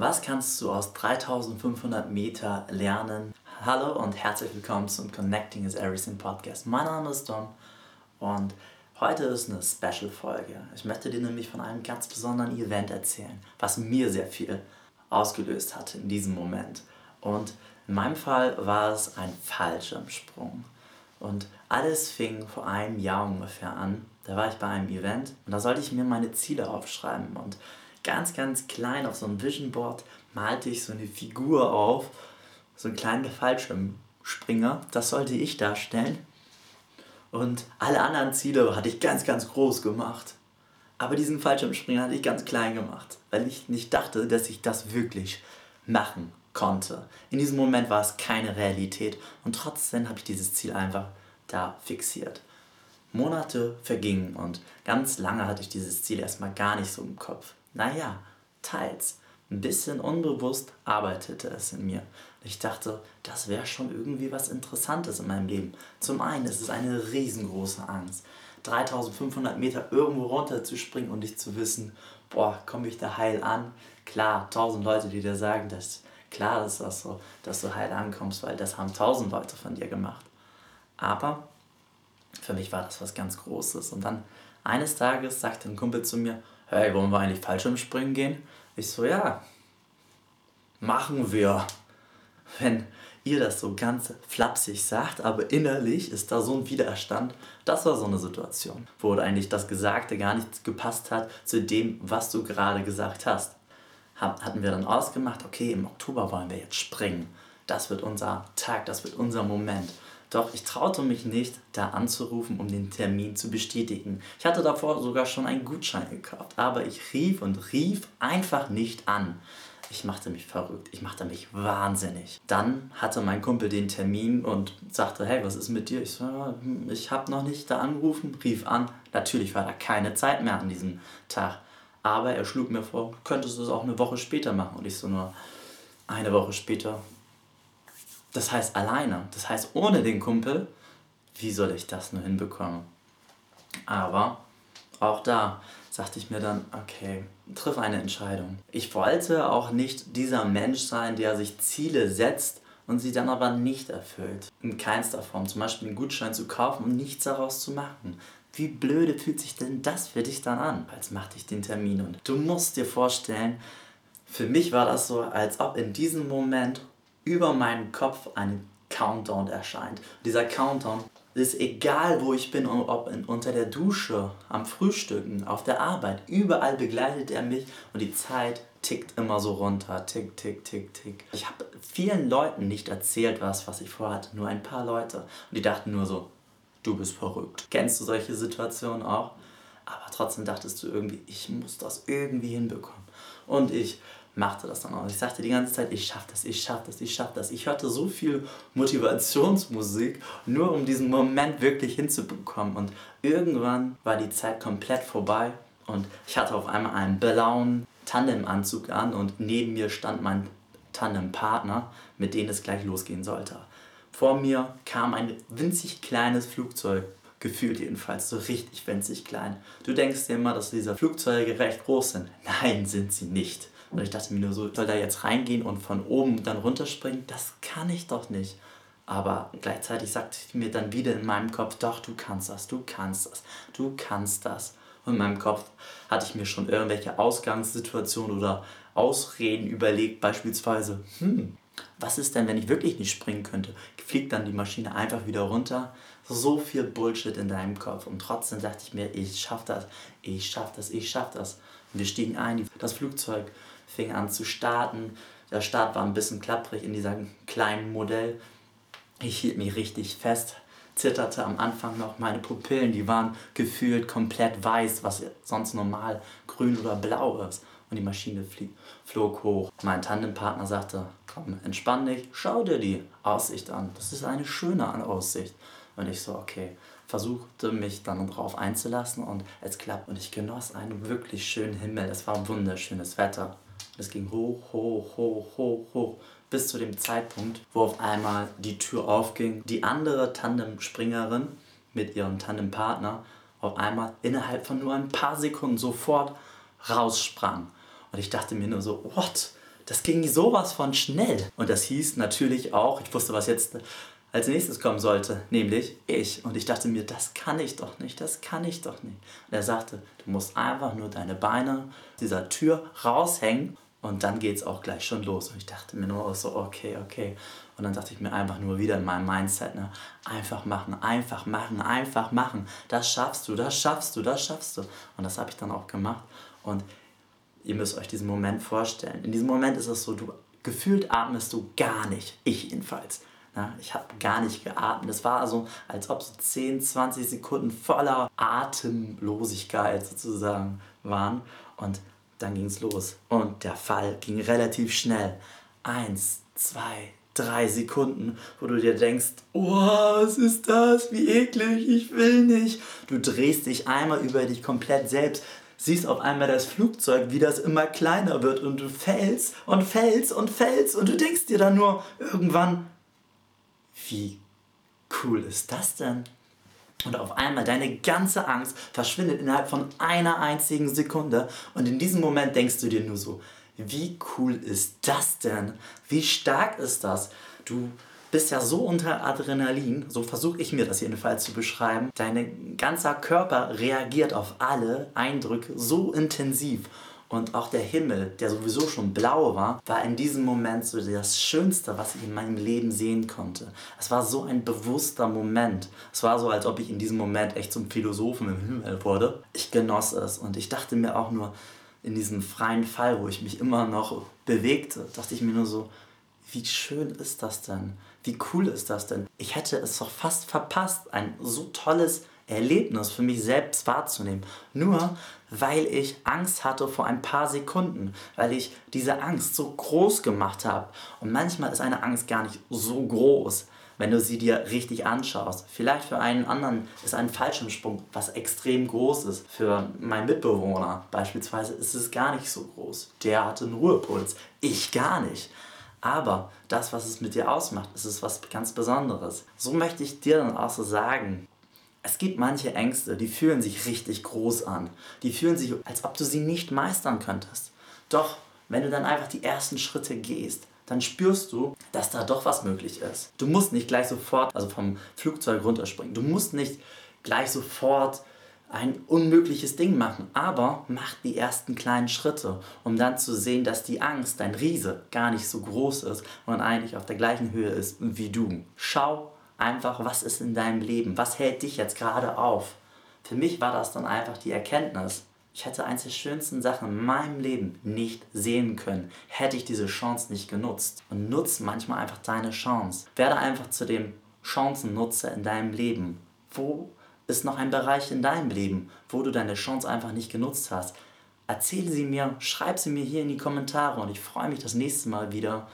Was kannst du aus 3500 Meter lernen? Hallo und herzlich willkommen zum Connecting is Everything Podcast. Mein Name ist Dom und heute ist eine Special-Folge. Ich möchte dir nämlich von einem ganz besonderen Event erzählen, was mir sehr viel ausgelöst hat in diesem Moment. Und in meinem Fall war es ein Fallschirmsprung. Und alles fing vor einem Jahr ungefähr an. Da war ich bei einem Event und da sollte ich mir meine Ziele aufschreiben. Und ganz, ganz klein auf so einem Vision Board malte ich so eine Figur auf, so einen kleinen Fallschirmspringer. Das sollte ich darstellen. Und alle anderen Ziele hatte ich ganz, ganz groß gemacht. Aber diesen Fallschirmspringer hatte ich ganz klein gemacht, weil ich nicht dachte, dass ich das wirklich machen konnte. In diesem Moment war es keine Realität und trotzdem habe ich dieses Ziel einfach da fixiert. Monate vergingen und ganz lange hatte ich dieses Ziel erstmal gar nicht so im Kopf. Naja, teils. Ein bisschen unbewusst arbeitete es in mir. Ich dachte, das wäre schon irgendwie was Interessantes in meinem Leben. Zum einen ist es eine riesengroße Angst. 3500 Meter irgendwo runter zu springen und nicht zu wissen, boah, komme ich da heil an? Klar, tausend Leute, die dir sagen, dass klar ist das so, dass du heil ankommst, weil das haben tausend Leute von dir gemacht. Aber für mich war das was ganz Großes. Und dann eines Tages sagte ein Kumpel zu mir, hey, wollen wir eigentlich Fallschirmspringen gehen? Ich so, ja, machen wir. Wenn ihr das so ganz flapsig sagt, aber innerlich ist da so ein Widerstand. Das war so eine Situation, wo eigentlich das Gesagte gar nicht gepasst hat zu dem, was du gerade gesagt hast. Hatten wir dann ausgemacht, okay, im Oktober wollen wir jetzt springen. Das wird unser Tag, das wird unser Moment. Doch ich traute mich nicht, da anzurufen, um den Termin zu bestätigen. Ich hatte davor sogar schon einen Gutschein gekauft, aber ich rief und rief einfach nicht an. Ich machte mich verrückt, ich machte mich wahnsinnig. Dann hatte mein Kumpel den Termin und sagte, hey, was ist mit dir? Ich so, ich habe noch nicht da angerufen, rief an. Natürlich war da keine Zeit mehr an diesem Tag. Aber er schlug mir vor, könntest du es auch eine Woche später machen. Und ich so nur eine Woche später, das heißt alleine, das heißt ohne den Kumpel, wie soll ich das nur hinbekommen? Aber auch da sagte ich mir dann, okay, triff eine Entscheidung. Ich wollte auch nicht dieser Mensch sein, der sich Ziele setzt und sie dann aber nicht erfüllt. In keinster Form. Zum Beispiel einen Gutschein zu kaufen und nichts daraus zu machen. Wie blöde fühlt sich denn das für dich dann an? Als machte ich den Termin und du musst dir vorstellen, für mich war das so, als ob in diesem Moment über meinem Kopf ein Countdown erscheint. dieser Countdown ist egal, wo ich bin, ob in, unter der Dusche, am Frühstücken, auf der Arbeit, überall begleitet er mich und die Zeit tickt immer so runter. Tick, tick, tick, tick. Ich habe vielen Leuten nicht erzählt, was, was ich vorhatte, nur ein paar Leute. Und die dachten nur so, du bist verrückt. Kennst du solche Situationen auch? Aber trotzdem dachtest du irgendwie, ich muss das irgendwie hinbekommen. Und ich machte das dann auch. Ich sagte die ganze Zeit, ich schaff das, ich schaff das, ich schaff das. Ich hörte so viel Motivationsmusik, nur um diesen Moment wirklich hinzubekommen. Und irgendwann war die Zeit komplett vorbei und ich hatte auf einmal einen blauen Tandemanzug an und neben mir stand mein Tandempartner, mit dem es gleich losgehen sollte. Vor mir kam ein winzig kleines Flugzeug gefühlt jedenfalls, so richtig winzig klein. Du denkst dir immer, dass diese Flugzeuge recht groß sind. Nein, sind sie nicht. Und ich dachte mir nur so, soll da jetzt reingehen und von oben dann runterspringen? Das kann ich doch nicht. Aber gleichzeitig sagte ich mir dann wieder in meinem Kopf, doch, du kannst das, du kannst das, du kannst das. Und in meinem Kopf hatte ich mir schon irgendwelche Ausgangssituationen oder Ausreden überlegt, beispielsweise, hm, was ist denn, wenn ich wirklich nicht springen könnte? Fliegt dann die Maschine einfach wieder runter? So viel Bullshit in deinem Kopf. Und trotzdem dachte ich mir, ich schaff das, ich schaff das, ich schaff das. Und wir stiegen ein, das Flugzeug fing an zu starten. Der Start war ein bisschen klapprig in diesem kleinen Modell. Ich hielt mich richtig fest, zitterte am Anfang noch. Meine Pupillen, die waren gefühlt komplett weiß, was sonst normal grün oder blau ist. Und die Maschine flieg, flog hoch. Mein Tandempartner sagte, komm, entspann dich, schau dir die Aussicht an. Das ist eine schöne Aussicht. Und ich so, okay, versuchte mich dann darauf einzulassen und es klappt. Und ich genoss einen wirklich schönen Himmel. Es war wunderschönes Wetter. Es ging hoch, hoch, hoch, hoch, hoch, bis zu dem Zeitpunkt, wo auf einmal die Tür aufging. Die andere Tandemspringerin mit ihrem Tandempartner auf einmal innerhalb von nur ein paar Sekunden sofort raussprang. Und ich dachte mir nur so, what? das ging sowas von schnell. Und das hieß natürlich auch, ich wusste, was jetzt als nächstes kommen sollte, nämlich ich. Und ich dachte mir, das kann ich doch nicht, das kann ich doch nicht. Und er sagte, du musst einfach nur deine Beine dieser Tür raushängen und dann geht es auch gleich schon los. Und ich dachte mir nur so, okay, okay. Und dann dachte ich mir einfach nur wieder in meinem Mindset, ne, einfach machen, einfach machen, einfach machen. Das schaffst du, das schaffst du, das schaffst du. Und das habe ich dann auch gemacht. Und ihr müsst euch diesen Moment vorstellen. In diesem Moment ist es so, du gefühlt atmest du gar nicht. Ich jedenfalls. Na, ich habe gar nicht geatmet. Es war so, als ob so 10, 20 Sekunden voller Atemlosigkeit sozusagen waren. Und dann ging es los. Und der Fall ging relativ schnell. Eins, zwei, drei Sekunden, wo du dir denkst, oh, was ist das? Wie eklig, ich will nicht. Du drehst dich einmal über dich komplett selbst, siehst auf einmal das Flugzeug, wie das immer kleiner wird und du fällst und fällst und fällst und du denkst dir dann nur irgendwann, wie cool ist das denn? Und auf einmal deine ganze Angst verschwindet innerhalb von einer einzigen Sekunde. Und in diesem Moment denkst du dir nur so, wie cool ist das denn? Wie stark ist das? Du bist ja so unter Adrenalin, so versuche ich mir das jedenfalls zu beschreiben. Dein ganzer Körper reagiert auf alle Eindrücke so intensiv. Und auch der Himmel, der sowieso schon blau war, war in diesem Moment so das Schönste, was ich in meinem Leben sehen konnte. Es war so ein bewusster Moment. Es war so, als ob ich in diesem Moment echt zum Philosophen im Himmel wurde. Ich genoss es und ich dachte mir auch nur, in diesem freien Fall, wo ich mich immer noch bewegte, dachte ich mir nur so, wie schön ist das denn? Wie cool ist das denn? Ich hätte es doch fast verpasst, ein so tolles Erlebnis für mich selbst wahrzunehmen. Nur weil ich Angst hatte vor ein paar Sekunden, weil ich diese Angst so groß gemacht habe. Und manchmal ist eine Angst gar nicht so groß, wenn du sie dir richtig anschaust. Vielleicht für einen anderen ist ein Fallschirmsprung was extrem groß ist. Für meinen Mitbewohner beispielsweise ist es gar nicht so groß. Der hatte einen Ruhepuls. Ich gar nicht. Aber das, was es mit dir ausmacht, ist es was ganz Besonderes. So möchte ich dir dann auch so sagen. Es gibt manche Ängste, die fühlen sich richtig groß an. Die fühlen sich, als ob du sie nicht meistern könntest. Doch, wenn du dann einfach die ersten Schritte gehst, dann spürst du, dass da doch was möglich ist. Du musst nicht gleich sofort, also vom Flugzeug runterspringen. Du musst nicht gleich sofort ein unmögliches Ding machen, aber mach die ersten kleinen Schritte, um dann zu sehen, dass die Angst, dein Riese, gar nicht so groß ist und eigentlich auf der gleichen Höhe ist wie du. Schau einfach, was ist in deinem Leben, was hält dich jetzt gerade auf. Für mich war das dann einfach die Erkenntnis, ich hätte eines der schönsten Sachen in meinem Leben nicht sehen können, hätte ich diese Chance nicht genutzt. Und nutze manchmal einfach deine Chance. Werde einfach zu dem Chancennutzer in deinem Leben. Wo ist noch ein Bereich in deinem Leben, wo du deine Chance einfach nicht genutzt hast? Erzähl sie mir, schreib sie mir hier in die Kommentare und ich freue mich das nächste Mal wieder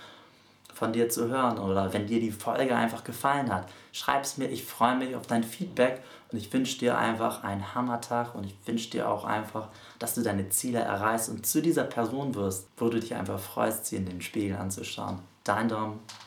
von dir zu hören oder wenn dir die Folge einfach gefallen hat, schreib es mir. Ich freue mich auf dein Feedback und ich wünsche dir einfach einen Hammertag und ich wünsche dir auch einfach, dass du deine Ziele erreichst und zu dieser Person wirst, wo du dich einfach freust, sie in den Spiegel anzuschauen. Dein Dom.